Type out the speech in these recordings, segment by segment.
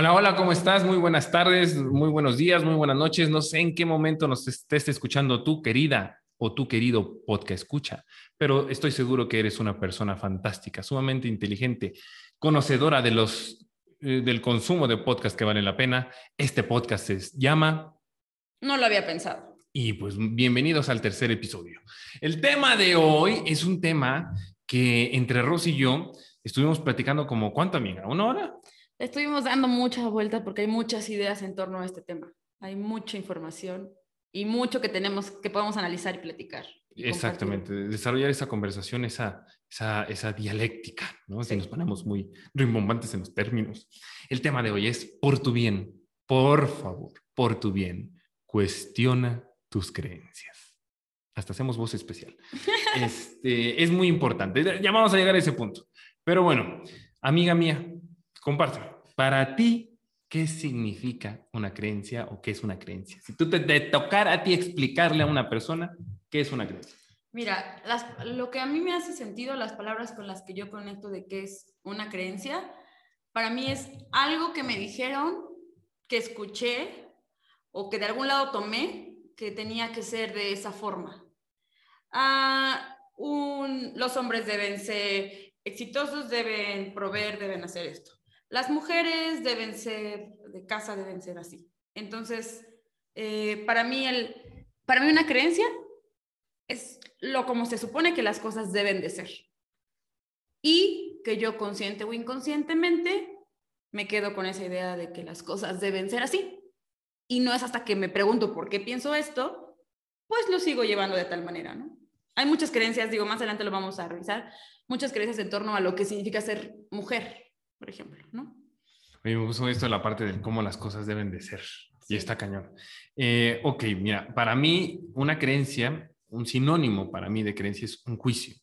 Hola, hola, ¿cómo estás? Muy buenas tardes, muy buenos días, muy buenas noches. No sé en qué momento nos estés escuchando tú, querida o tu querido podcast escucha, pero estoy seguro que eres una persona fantástica, sumamente inteligente, conocedora de los, eh, del consumo de podcast que vale la pena. Este podcast se llama No lo había pensado. y pues bienvenidos al tercer episodio. El tema de hoy es un tema que entre Rosy y yo estuvimos platicando como, ¿cuánto amiga? ¿Una hora? Estuvimos dando muchas vueltas porque hay muchas ideas en torno a este tema. Hay mucha información y mucho que tenemos que podemos analizar y platicar. y Exactamente, desarrollar esa conversación, esa, esa, esa dialéctica, ¿no? Si nos ponemos muy rimbombantes en los términos. El tema de hoy es por tu bien, por favor, por tu bien, cuestiona tus creencias. Hasta hacemos voz especial. Este, es muy importante, ya vamos a llegar a ese punto. Pero bueno, amiga mía, compártelo. Para ti, ¿qué significa una creencia o qué es una creencia? Si tú te, te tocara a ti explicarle a una persona qué es una creencia. Mira, lo que a mí me hace sentido, las palabras con las que yo conecto de qué es una creencia, para mí es algo que me dijeron, que escuché o que de algún lado tomé que tenía que ser de esa forma. Ah, los hombres deben ser exitosos, deben proveer, deben hacer esto. Las mujeres deben ser de casa, deben ser así. Entonces, eh, para, mí el, para mí una creencia es lo como se supone que las cosas deben de ser. Y que yo consciente o inconscientemente me quedo con esa idea de que las cosas deben ser así. Y no es hasta que me pregunto por qué pienso esto, pues lo sigo llevando de tal manera, ¿no? Hay muchas creencias, digo, más adelante lo vamos a revisar, muchas creencias en torno a lo que significa ser mujer, por ejemplo, ¿no? Oye, me gustó esto, la parte de cómo las cosas deben de ser. Y está cañón. Eh, ok, mira, para mí una creencia, un sinónimo para mí de creencia es un juicio.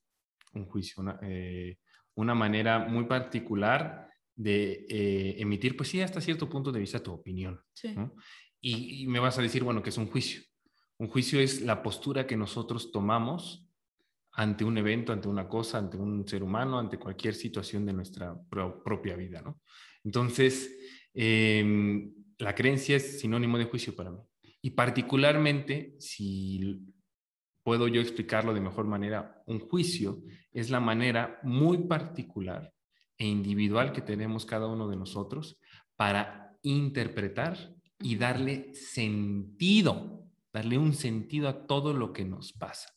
Un juicio, una, eh, una manera muy particular de eh, emitir, pues sí, hasta cierto punto de vista tu opinión. Sí. ¿no? Y, y me vas a decir, bueno, que es un juicio. Un juicio es la postura que nosotros tomamos ante un evento, ante una cosa, ante un ser humano, ante cualquier situación de nuestra pro- propia vida, ¿no? Entonces, em, la creencia es sinónimo de juicio para mí. Y particularmente, si puedo yo explicarlo de mejor manera, un juicio es la manera muy particular e individual que tenemos cada uno de nosotros para interpretar y darle sentido, darle un sentido a todo lo que nos pasa.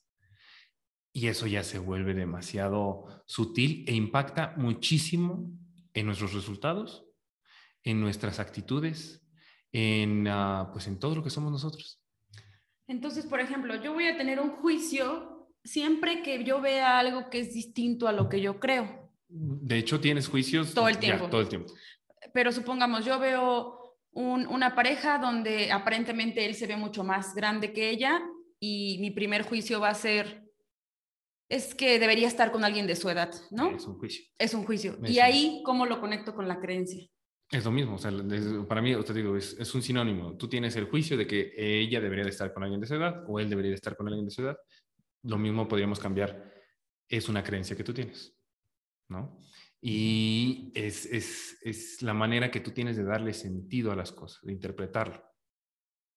Y eso ya se vuelve demasiado sutil e impacta muchísimo en nuestros resultados, en nuestras actitudes, en, ah, pues en todo lo que somos nosotros. Entonces, por ejemplo, yo voy a tener un juicio siempre que yo vea algo que es distinto a lo que yo creo. De hecho, tienes juicios Todo el ya, tiempo. todo el tiempo. Pero supongamos, yo veo un- una pareja donde aparentemente él se ve mucho más grande que ella y mi primer juicio va a ser, es que debería estar con alguien de su edad, ¿no? Es un juicio. Es un juicio. Es Y un- ahí, ¿cómo lo conecto con la creencia? Es lo mismo, o sea, es- para mí, te digo, es, es un sinónimo. Tú tienes el juicio de que ella debería de estar con alguien de su edad o él debería de estar con alguien de su edad. Lo mismo podríamos cambiar, es una creencia que tú tienes, ¿no? Y es, es, es la manera que tú tienes de darle sentido a las cosas, de interpretarlo.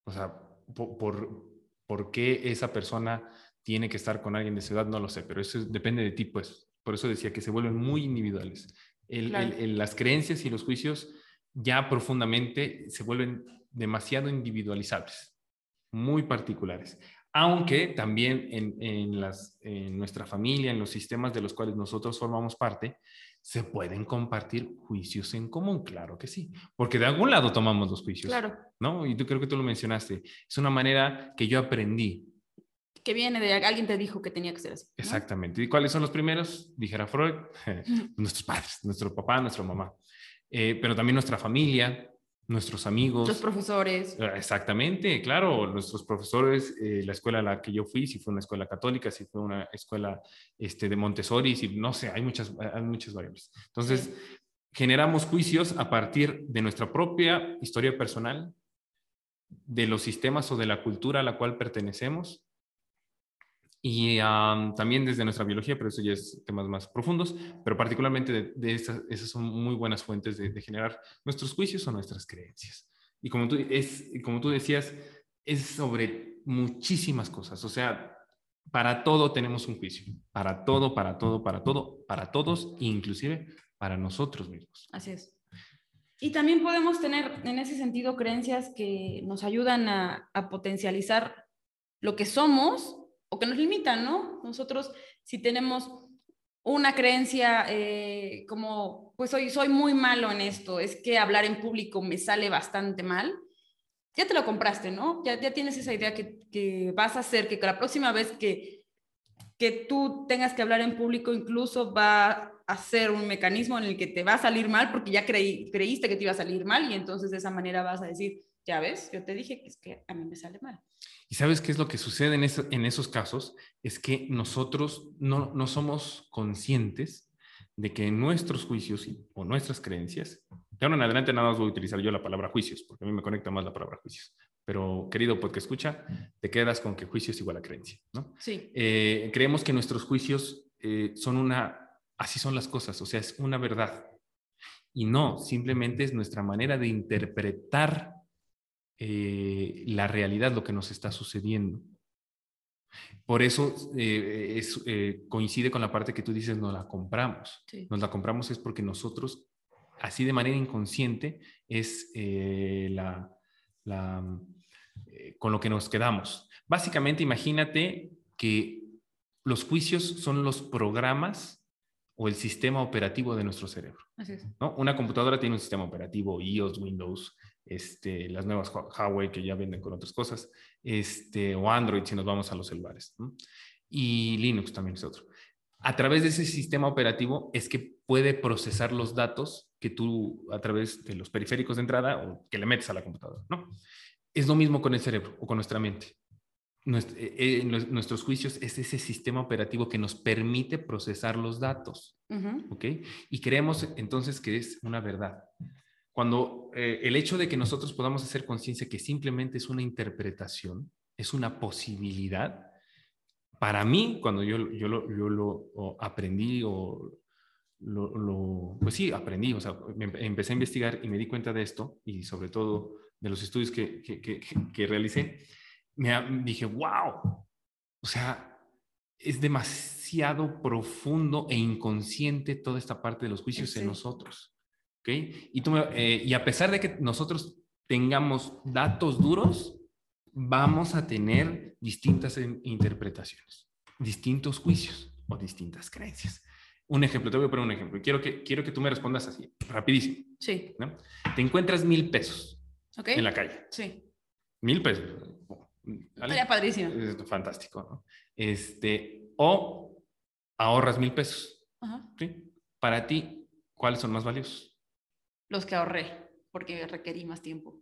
O sea, por, por, por qué esa persona tiene que estar con alguien de su edad, no lo sé, pero eso es- depende de ti, pues. Por eso decía que se vuelven muy individuales. El- Claro. el- el- las creencias y los juicios ya profundamente se vuelven demasiado individualizables, muy particulares. Aunque también en, en las, en nuestra familia, en los sistemas de los cuales nosotros formamos parte, se pueden compartir juicios en común, claro que sí, porque de algún lado tomamos los juicios, Claro. ¿no? Y tú creo que tú lo mencionaste, es una manera que yo aprendí que viene de alguien te dijo que tenía que ser así. Exactamente. ¿Y cuáles son los primeros? Dijera Freud, nuestros padres, nuestro papá, nuestra mamá, eh, pero también nuestra familia, nuestros amigos. Los profesores. Ah, exactamente, claro, nuestros profesores, eh, la escuela a la que yo fui, si fue una escuela católica, si fue una escuela este, de Montessori, si, no sé, hay muchas, hay muchas variables. Entonces, generamos juicios a partir de nuestra propia historia personal, de los sistemas o de la cultura a la cual pertenecemos y también desde nuestra biología, pero eso ya es temas más profundos, pero particularmente de, esas, esas, son muy buenas fuentes de, generar nuestros juicios o nuestras creencias. Y como tú, es, como tú decías, es sobre muchísimas cosas, o sea, para todo tenemos un juicio, para todo, para todo, para todo, para todos, inclusive para nosotros mismos. Así es. Y también podemos tener en ese sentido creencias que nos ayudan a, a potencializar lo que somos o que nos limitan, ¿no? Nosotros si tenemos una creencia eh, como, pues soy, soy muy malo en esto, es que hablar en público me sale bastante mal, ya te lo compraste, ¿no? Ya, tienes esa idea que, que vas a hacer, que la próxima vez que, que tú tengas que hablar en público incluso va a ser un mecanismo en el que te va a salir mal porque ya creí, creíste que te iba a salir mal y entonces de esa manera vas a decir, ya ves, yo te dije que es que a mí me sale mal. ¿Y sabes qué es lo que sucede en, en esos casos? Es que nosotros no, no, somos conscientes de que nuestros juicios o nuestras creencias, de ahora en adelante nada más voy a utilizar yo la palabra juicios, porque a mí me conecta más la palabra juicios. Pero querido porque escucha, te quedas con que juicio es igual a creencia, ¿no? Sí. Eh, creemos que nuestros juicios eh, son una, así son las cosas, o sea, es una verdad. Y no, simplemente es nuestra manera de interpretar eh, la realidad, lo que nos está sucediendo. Por eso eh, eh, coincide con la parte que tú dices, nos la compramos. Nos la compramos es porque nosotros, así de manera inconsciente, es la, con lo que nos quedamos. Básicamente, imagínate que los juicios son los programas o el sistema operativo de nuestro cerebro. ¿no? Una computadora tiene un sistema operativo, iOS, Windows, este, las nuevas Huawei que ya venden con otras cosas, este, o Android si nos vamos a los celulares. Y Linux también es otro. A través de ese sistema operativo es que puede procesar los datos que tú a través de los periféricos de entrada o que le metes a la computadora. ¿no? Es lo mismo con el cerebro o con nuestra mente. Eh, eh, nuestros juicios es ese sistema operativo que nos permite procesar los datos. ¿Ok? Y creemos entonces que es una verdad. Cuando eh, el hecho de que nosotros podamos hacer conciencia que simplemente es una interpretación, es una posibilidad, para mí, cuando yo, yo, lo, yo lo aprendí o lo, pues sí, aprendí, o sea, empecé a investigar y me di cuenta de esto y sobre todo de los estudios que, que, que, que realicé, me dije, wow, o sea, es demasiado profundo e inconsciente toda esta parte de los juicios en nosotros. Y, tú eh, y a pesar de que nosotros tengamos datos duros, vamos a tener distintas interpretaciones, distintos juicios o distintas creencias. Un ejemplo, te voy a poner un ejemplo. Quiero que, quiero que tú me respondas así, rapidísimo. Sí. Te encuentras mil pesos en la calle. Sí. Mil pesos. ¿vale? padrísimo. Es fantástico, ¿no? Este, o ahorras mil pesos. ¿sí? Para ti, ¿cuáles son más valiosos? Los que ahorré, porque requerí más tiempo.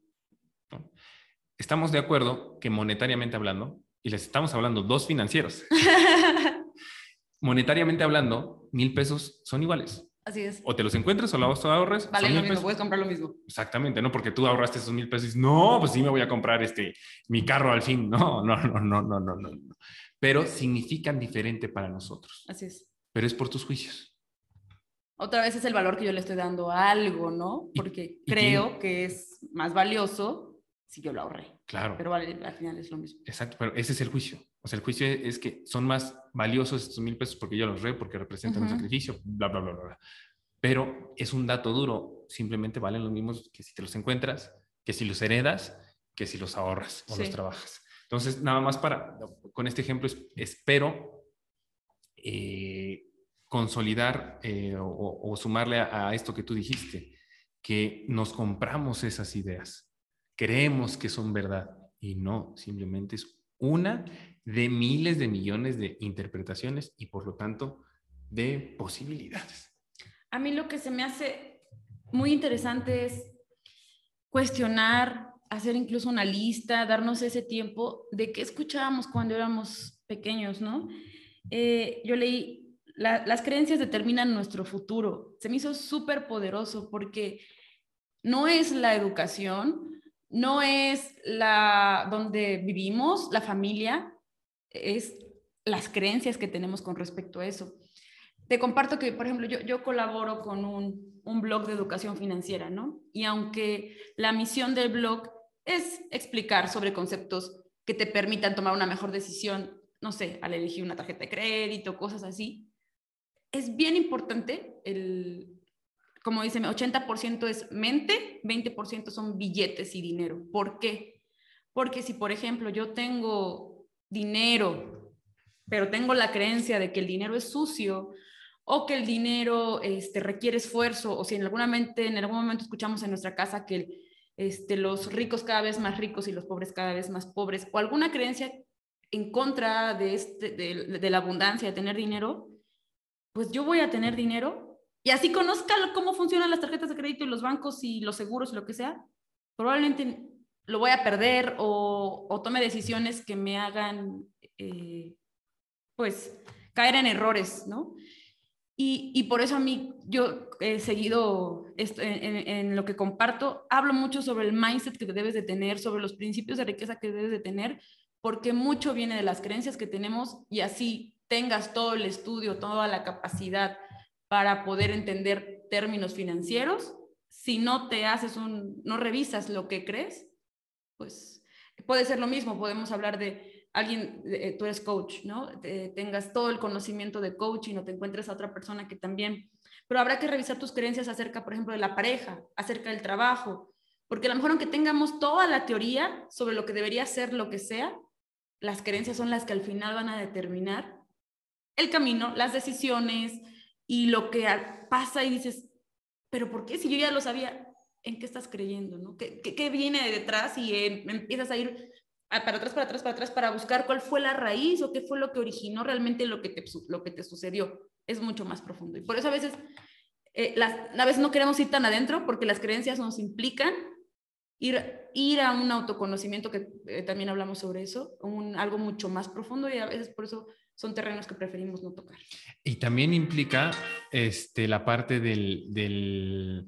Estamos de acuerdo que monetariamente hablando, y les estamos hablando dos financieros, monetariamente hablando, mil pesos son iguales. Así es. O te los encuentras o los ahorres. Vale lo mismo, puedes comprar lo mismo. Exactamente, no porque tú ahorraste esos mil pesos no, pues sí me voy a comprar este, mi carro al fin. No, no, no, no, no, no, no. Pero significan diferente para nosotros. Así es. Pero es por tus juicios otra vez es el valor que yo le estoy dando a algo, ¿no? Porque creo que es más valioso si yo lo ahorré. Claro. Pero al, final es lo mismo. Exacto, pero ese es el juicio. O sea, el juicio es que son más valiosos estos mil pesos porque yo los ahorré, porque representan un sacrificio, bla, bla, bla, bla. Pero es un dato duro, simplemente valen los mismos que si te los encuentras, que si los heredas, que si los ahorras o los trabajas. Entonces, nada más para, con este ejemplo, espero eh, consolidar eh, o, sumarle a, esto que tú dijiste, que nos compramos esas ideas, creemos que son verdad y no, simplemente es una de miles de millones de interpretaciones y por lo tanto de posibilidades. A mí lo que se me hace muy interesante es cuestionar, hacer incluso una lista, darnos ese tiempo de qué escuchábamos cuando éramos pequeños, ¿no? Eh, yo leí, las creencias determinan nuestro futuro. Se me hizo súper poderoso porque no es la educación, no es la donde vivimos, la familia, es las creencias que tenemos con respecto a eso. Te comparto que, por ejemplo, yo, yo colaboro con un, un blog de educación financiera, ¿no? Y aunque la misión del blog es explicar sobre conceptos que te permitan tomar una mejor decisión, no sé, al elegir una tarjeta de crédito, cosas así, es bien importante el, como dicen, 80% es mente, 20% son billetes y dinero. ¿Por qué? Porque si, por ejemplo, yo tengo dinero, pero tengo la creencia de que el dinero es sucio o que el dinero este, requiere esfuerzo, o si en, alguna mente, en algún momento escuchamos en nuestra casa que este, los ricos cada vez más ricos y los pobres cada vez más pobres, o alguna creencia en contra de, este, de, de la abundancia, de tener dinero, pues yo voy a tener dinero y así conozca cómo funcionan las tarjetas de crédito y los bancos y los seguros y lo que sea, probablemente lo voy a perder o, tome decisiones que me hagan, eh, pues, caer en errores, ¿no? Y, por eso a mí, yo he seguido esto, en, en, lo que comparto, hablo mucho sobre el mindset que debes de tener, sobre los principios de riqueza que debes de tener, porque mucho viene de las creencias que tenemos y así tengas todo el estudio, toda la capacidad para poder entender términos financieros. Si no te haces un, no revisas lo que crees, pues puede ser lo mismo. Podemos hablar de alguien, eh, tú eres coach, ¿no? tengas todo el conocimiento de coaching o te encuentres a otra persona que también, pero habrá que revisar tus creencias acerca, por ejemplo, de la pareja, acerca del trabajo, porque a lo mejor aunque tengamos toda la teoría sobre lo que debería ser lo que sea, las creencias son las que al final van a determinar el camino, las decisiones, y lo que pasa y dices, pero ¿por qué? Si yo ya lo sabía, ¿en qué estás creyendo? ¿no? ¿Qué, qué, viene de detrás? Y em, empiezas a ir para atrás, para atrás, para atrás, para buscar cuál fue la raíz o qué fue lo que originó realmente lo que te, lo que te sucedió. Es mucho más profundo. Y por eso a veces, eh, las, a veces no queremos ir tan adentro porque las creencias nos implican ir, ir a un autoconocimiento, que eh, también hablamos sobre eso, un, algo mucho más profundo y a veces por eso son terrenos que preferimos no tocar. Y también implica este, la parte del, del,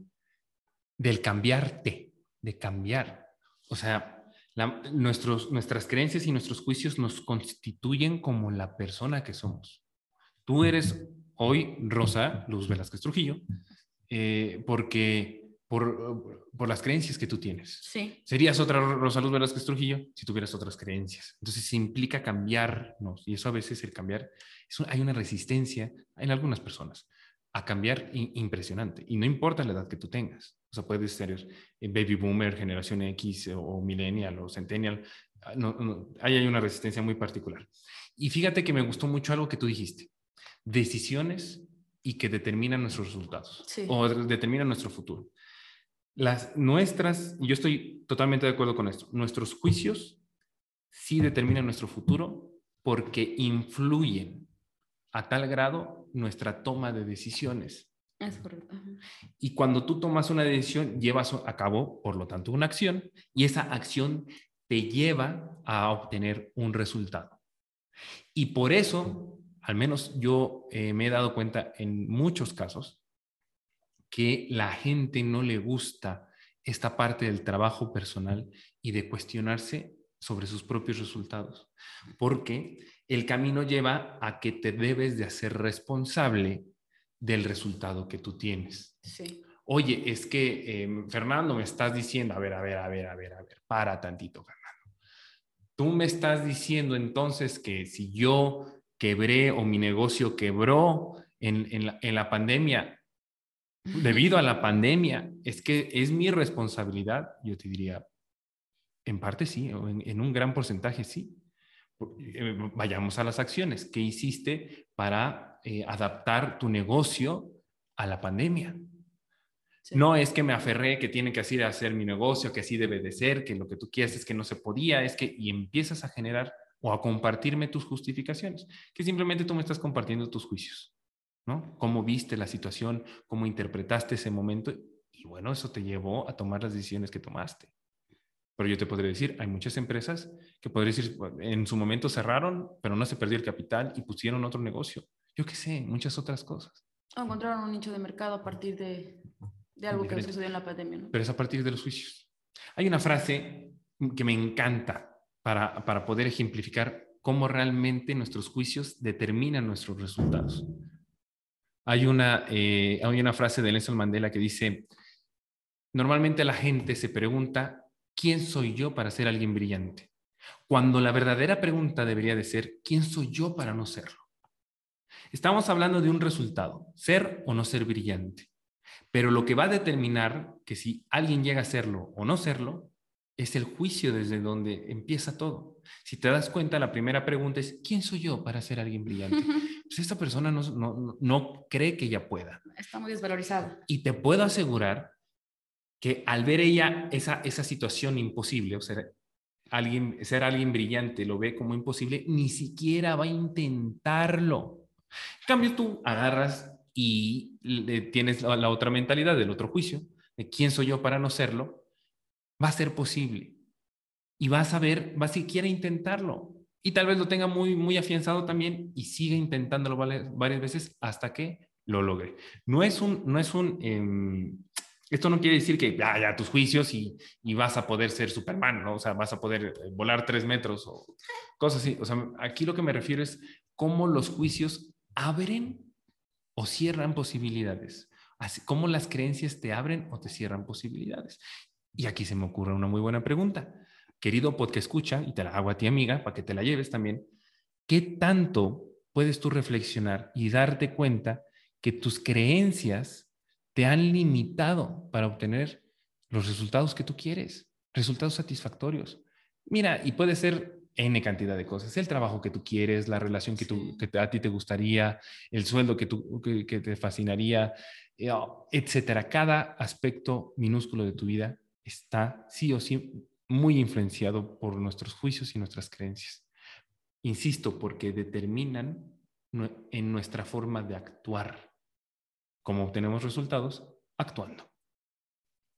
del cambiarte, de cambiar. O sea, nuestros, nuestras creencias y nuestros juicios nos constituyen como la persona que somos. Tú eres hoy Rosa Luz Velázquez Trujillo, eh, porque por, por, las creencias que tú tienes. Sí. Serías otra Rosa Luz Velázquez Trujillo si tuvieras otras creencias. Entonces implica cambiarnos y eso a veces el cambiar, es hay una resistencia en algunas personas a cambiar impresionante y no importa la edad que tú tengas. O sea, puedes ser baby boomer, generación X o millennial o centennial. Ah, no, no, ahí hay una resistencia muy particular. Y fíjate que me gustó mucho algo que tú dijiste. Decisiones y que determinan nuestros resultados sí. o determinan nuestro futuro. Las nuestras, yo estoy totalmente de acuerdo con esto, nuestros juicios sí determinan nuestro futuro porque influyen a tal grado nuestra toma de decisiones. Es correcto. Y cuando tú tomas una decisión, llevas a cabo, por lo tanto, una acción y esa acción te lleva a obtener un resultado. Y por eso, al menos yo eh, me he dado cuenta en muchos casos, que la gente no le gusta esta parte del trabajo personal y de cuestionarse sobre sus propios resultados, porque el camino lleva a que te debes de hacer responsable del resultado que tú tienes. Sí. Oye, es que em, Fernando me estás diciendo, a ver, a ver, a ver, a ver, a ver, para tantito, Fernando. Tú me estás diciendo entonces que si yo quebré o mi negocio quebró en, en, la, en la pandemia, debido a la pandemia, es que es mi responsabilidad, yo te diría, en parte sí, o en, un gran porcentaje sí. Eh, vayamos a las acciones. ¿Qué hiciste para eh, adaptar tu negocio a la pandemia? No es que me aferré que tiene que así de hacer mi negocio, que así debe de ser, que lo que tú quieres es que no se podía, es que y empiezas a generar o a compartirme tus justificaciones, que simplemente tú me estás compartiendo tus juicios, ¿no? Cómo viste la situación, cómo interpretaste ese momento y bueno, eso te llevó a tomar las decisiones que tomaste. Pero yo te podría decir, hay muchas empresas que podría decir, en su momento cerraron, pero no se perdió el capital y pusieron otro negocio. Yo qué sé, muchas otras cosas. O encontraron un nicho de mercado a partir de, de algo que sucedió en la pandemia. ¿no? Pero es a partir de los juicios. Hay una frase que me encanta para, para poder ejemplificar cómo realmente nuestros juicios determinan nuestros resultados. Hay una, eh, hay una frase de Nelson Mandela que dice, normalmente la gente se pregunta, ¿quién soy yo para ser alguien brillante? Cuando la verdadera pregunta debería de ser, ¿quién soy yo para no serlo? Estamos hablando de un resultado, ser o no ser brillante. Pero lo que va a determinar que si alguien llega a serlo o no serlo es el juicio desde donde empieza todo. Si te das cuenta, la primera pregunta es, ¿quién soy yo para ser alguien brillante? Pues esta persona no, no, no cree que ella pueda. Está muy desvalorizada. Y te puedo asegurar que al ver ella esa, esa situación imposible, o sea, alguien, ser alguien brillante lo ve como imposible, ni siquiera va a intentarlo. En cambio, tú agarras y tienes la, otra mentalidad del otro juicio, de quién soy yo para no serlo, va a ser posible. Y vas a ver, va a siquiera intentarlo. Y tal vez lo tenga muy, muy afianzado también y siga intentándolo varias veces hasta que lo logre. No es un, no es un, em, esto no quiere decir que ya, ya tus juicios y, y, vas a poder ser Superman, ¿no? O sea, vas a poder eh, volar tres metros o cosas así. O sea, aquí lo que me refiero es cómo los juicios abren o cierran posibilidades. Así como las creencias te abren o te cierran posibilidades. Y aquí se me ocurre una muy buena pregunta. Querido que escucha, y te la hago a ti amiga, para que te la lleves también, ¿qué tanto puedes tú reflexionar y darte cuenta que tus creencias te han limitado para obtener los resultados que tú quieres, resultados satisfactorios? Mira, y puede ser N cantidad de cosas. El trabajo que tú quieres, la relación que, tú, que a ti te gustaría, el sueldo que, tú, que, te fascinaría, eh, etcétera. Cada aspecto minúsculo de tu vida está sí o sí muy influenciado por nuestros juicios y nuestras creencias. Insisto, porque determinan en nuestra forma de actuar. Cómo obtenemos resultados actuando.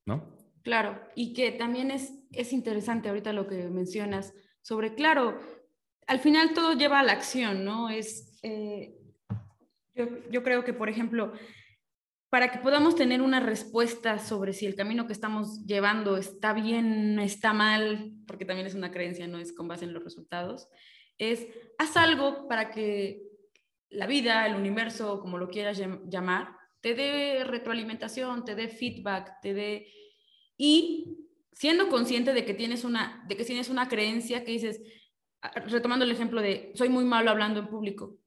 ¿No? Claro, y que también es, es interesante ahorita lo que mencionas sobre, claro, al final todo lleva a la acción, ¿no? Es, eh, yo, creo que, por ejemplo, para que podamos tener una respuesta sobre si el camino que estamos llevando está bien, está mal, porque también es una creencia, no es con base en los resultados, es haz algo para que la vida, el universo, como lo quieras llamar, te dé retroalimentación, te dé feedback, te dé... Y siendo consciente de que tienes una, de que tienes una creencia que dices, ah, retomando el ejemplo de soy muy malo hablando en público.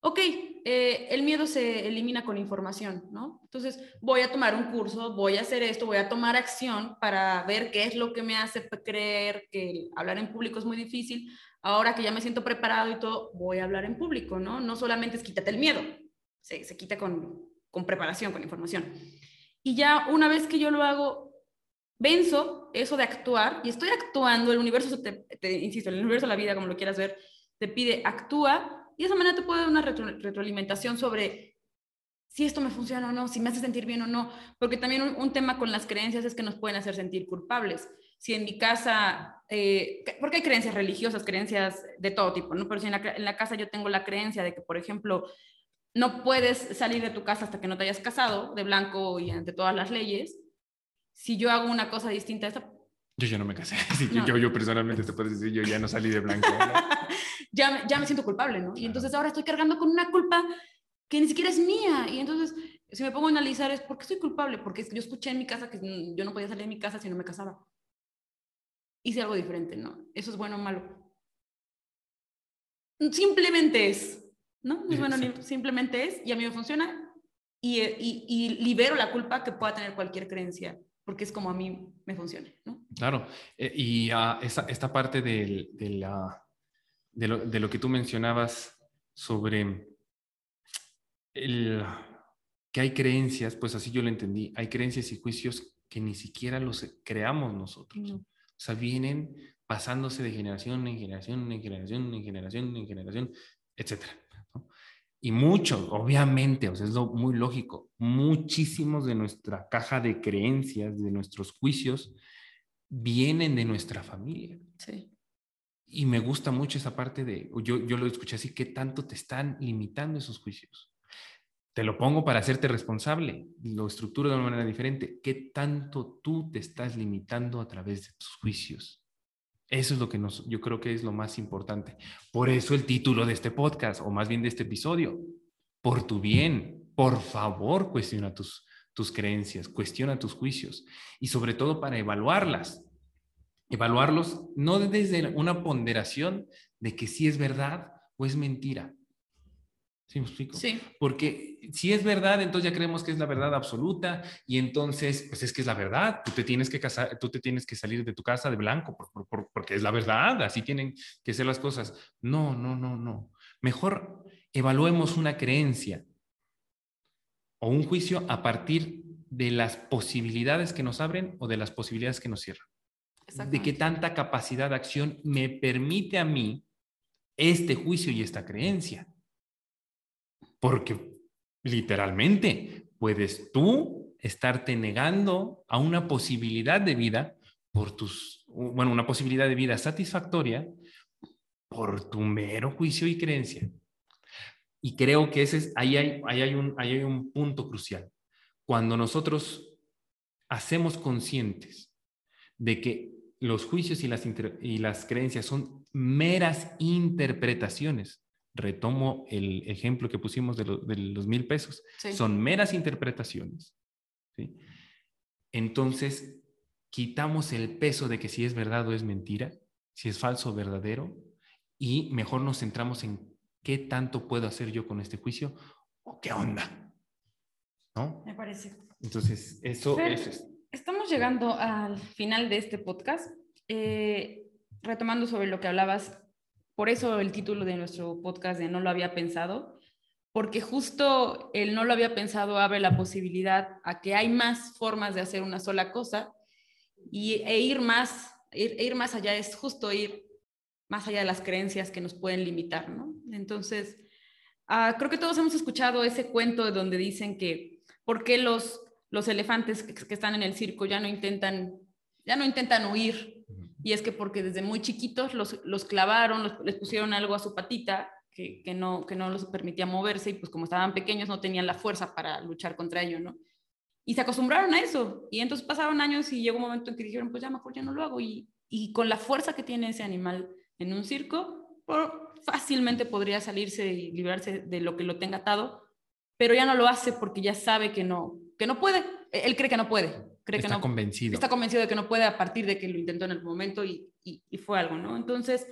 Ok, eh, el miedo se elimina con información, ¿no? Entonces voy a tomar un curso, voy a hacer esto, voy a tomar acción para ver qué es lo que me hace creer que hablar en público es muy difícil. Ahora que ya me siento preparado y todo, voy a hablar en público, ¿no? No solamente es quítate el miedo, se, se quita con, con preparación, con información. Y ya una vez que yo lo hago, venzo eso de actuar y estoy actuando, el universo, te, insisto, el universo, la vida, como lo quieras ver, te pide actúa y de esa manera te puede dar una retroalimentación sobre si esto me funciona o no, si me hace sentir bien o no, porque también un, tema con las creencias es que nos pueden hacer sentir culpables. Si en mi casa, eh, porque hay creencias religiosas, creencias de todo tipo, ¿no? Pero si en la, en la casa yo tengo la creencia de que, por ejemplo, no puedes salir de tu casa hasta que no te hayas casado de blanco y ante todas las leyes, si yo hago una cosa distinta a esta... Yo ya no me casé. Yo, yo, personalmente te puedo decir, yo ya no salí de blanco. ya, ya me siento culpable, ¿no? Y entonces ahora estoy cargando con una culpa que ni siquiera es mía. Y entonces, si me pongo a analizar, es ¿por qué soy culpable? Porque yo escuché en mi casa que yo no podía salir de mi casa si no me casaba. Hice algo diferente, ¿no? ¿Eso es bueno o malo? Simplemente es, ¿no? es bueno, simplemente es, y a mí me funciona, y, y, y libero la culpa que pueda tener cualquier creencia porque es como a mí me funciona, ¿no? Claro, eh, y uh, esta, esta, parte de, de, la, de, lo, de, lo, que tú mencionabas sobre el, que hay creencias, pues así yo lo entendí, hay creencias y juicios que ni siquiera los creamos nosotros. O sea, vienen pasándose de generación en generación, en generación, en generación, en generación, etc. Y muchos, obviamente, o sea, es lo muy lógico, muchísimos de nuestra caja de creencias, de nuestros juicios, vienen de nuestra familia. Sí. Y me gusta mucho esa parte de, yo, yo lo escuché así, ¿qué tanto te están limitando esos juicios? Te lo pongo para hacerte responsable, lo estructuro de una manera diferente. ¿Qué tanto tú te estás limitando a través de tus juicios? Eso es lo que nos, yo creo que es lo más importante. Por eso el título de este podcast, o más bien de este episodio, por tu bien, por favor, cuestiona tus, tus creencias, cuestiona tus juicios y sobre todo para evaluarlas. Evaluarlos no desde una ponderación de que si es verdad o es mentira, ¿Sí me explico? Sí. Porque si es verdad, entonces ya creemos que es la verdad absoluta y entonces, pues es que es la verdad. Tú te tienes que casar, tú te tienes que salir de tu casa de blanco porque es la verdad. Así tienen que ser las cosas. No, no, no, no. Mejor evaluemos una creencia o un juicio a partir de las posibilidades que nos abren o de las posibilidades que nos cierran. De qué tanta capacidad de acción me permite a mí este juicio y esta creencia. Porque literalmente puedes tú estarte negando a una posibilidad de vida por tus, bueno, una posibilidad de vida satisfactoria por tu mero juicio y creencia. Y creo que ese es, ahí, hay, ahí, hay un, ahí hay un punto crucial. Cuando nosotros hacemos conscientes de que los juicios y las, y las creencias son meras interpretaciones retomo el ejemplo que pusimos de, los mil pesos, son meras interpretaciones. Entonces, quitamos el peso de que si es verdad o es mentira, si es falso o verdadero, y mejor nos centramos en qué tanto puedo hacer yo con este juicio o qué onda. ¿No? Me parece. Entonces, eso, es. Estamos llegando al final de este podcast. Eh, retomando sobre lo que hablabas por eso el título de nuestro podcast de No lo había pensado, porque justo el no lo había pensado abre la posibilidad a que hay más formas de hacer una sola cosa y, e ir más, ir, e ir más allá es justo ir más allá de las creencias que nos pueden limitar, ¿no? Entonces, ah, creo que todos hemos escuchado ese cuento de donde dicen que por qué los, los elefantes que, que están en el circo ya no intentan, ya no intentan huir y es que porque desde muy chiquitos los, los clavaron, les pusieron algo a su patita que, que, no, que no los permitía moverse y pues como estaban pequeños no tenían la fuerza para luchar contra ello, ¿no? Y se acostumbraron a eso. Y entonces pasaron años y llegó un momento en que dijeron, pues ya mejor ya no lo hago. Y, y con la fuerza que tiene ese animal en un circo, fácilmente podría salirse y librarse de lo que lo tenga atado, pero ya no lo hace porque ya sabe que no, que no puede. Él cree que no puede está convencido. Está convencido de que no puede a partir de que lo intentó en el momento y, y, fue algo, ¿no? Entonces,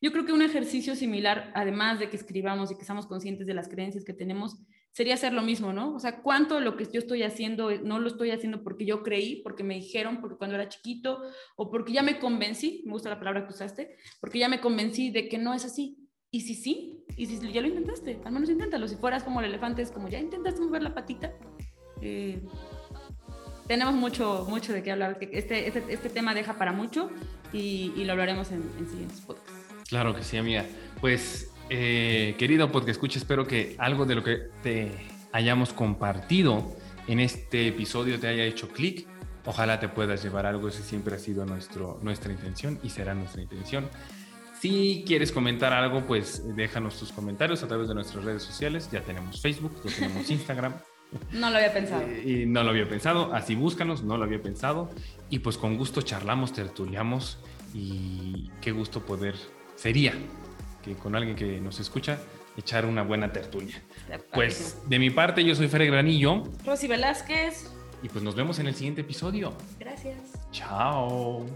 yo creo que un ejercicio similar, además de que escribamos y que seamos conscientes de las creencias que tenemos, sería hacer lo mismo, ¿no? O sea, cuánto lo que yo estoy haciendo no lo estoy haciendo porque yo creí, porque me dijeron, porque cuando era chiquito, o porque ya me convencí, me gusta la palabra que usaste, porque ya me convencí de que no es así. Y si sí, y si ya lo intentaste, al menos inténtalo. Si fueras como el elefante, es como ya intentaste mover la patita, eh, tenemos mucho, mucho de qué hablar. Este, este, este tema deja para mucho y, lo hablaremos en, siguientes podcasts. Claro que sí, amiga. Pues, eh, querido podcast escucha, espero que algo de lo que te hayamos compartido en este episodio te haya hecho clic. Ojalá te puedas llevar algo, ese siempre ha sido nuestro, nuestra intención y será nuestra intención. Si quieres comentar algo, pues déjanos tus comentarios a través de nuestras redes sociales. Ya tenemos Facebook, ya tenemos Instagram. No lo había pensado. Y, no lo había pensado, así búscanos, no lo había pensado. Y pues con gusto charlamos, tertuliamos y qué gusto poder, sería que con alguien que nos escucha, echar una buena tertulia. Pues de mi parte, yo soy Fere Granillo. Rosy Velázquez. Y pues nos vemos en el siguiente episodio. Gracias. Chao.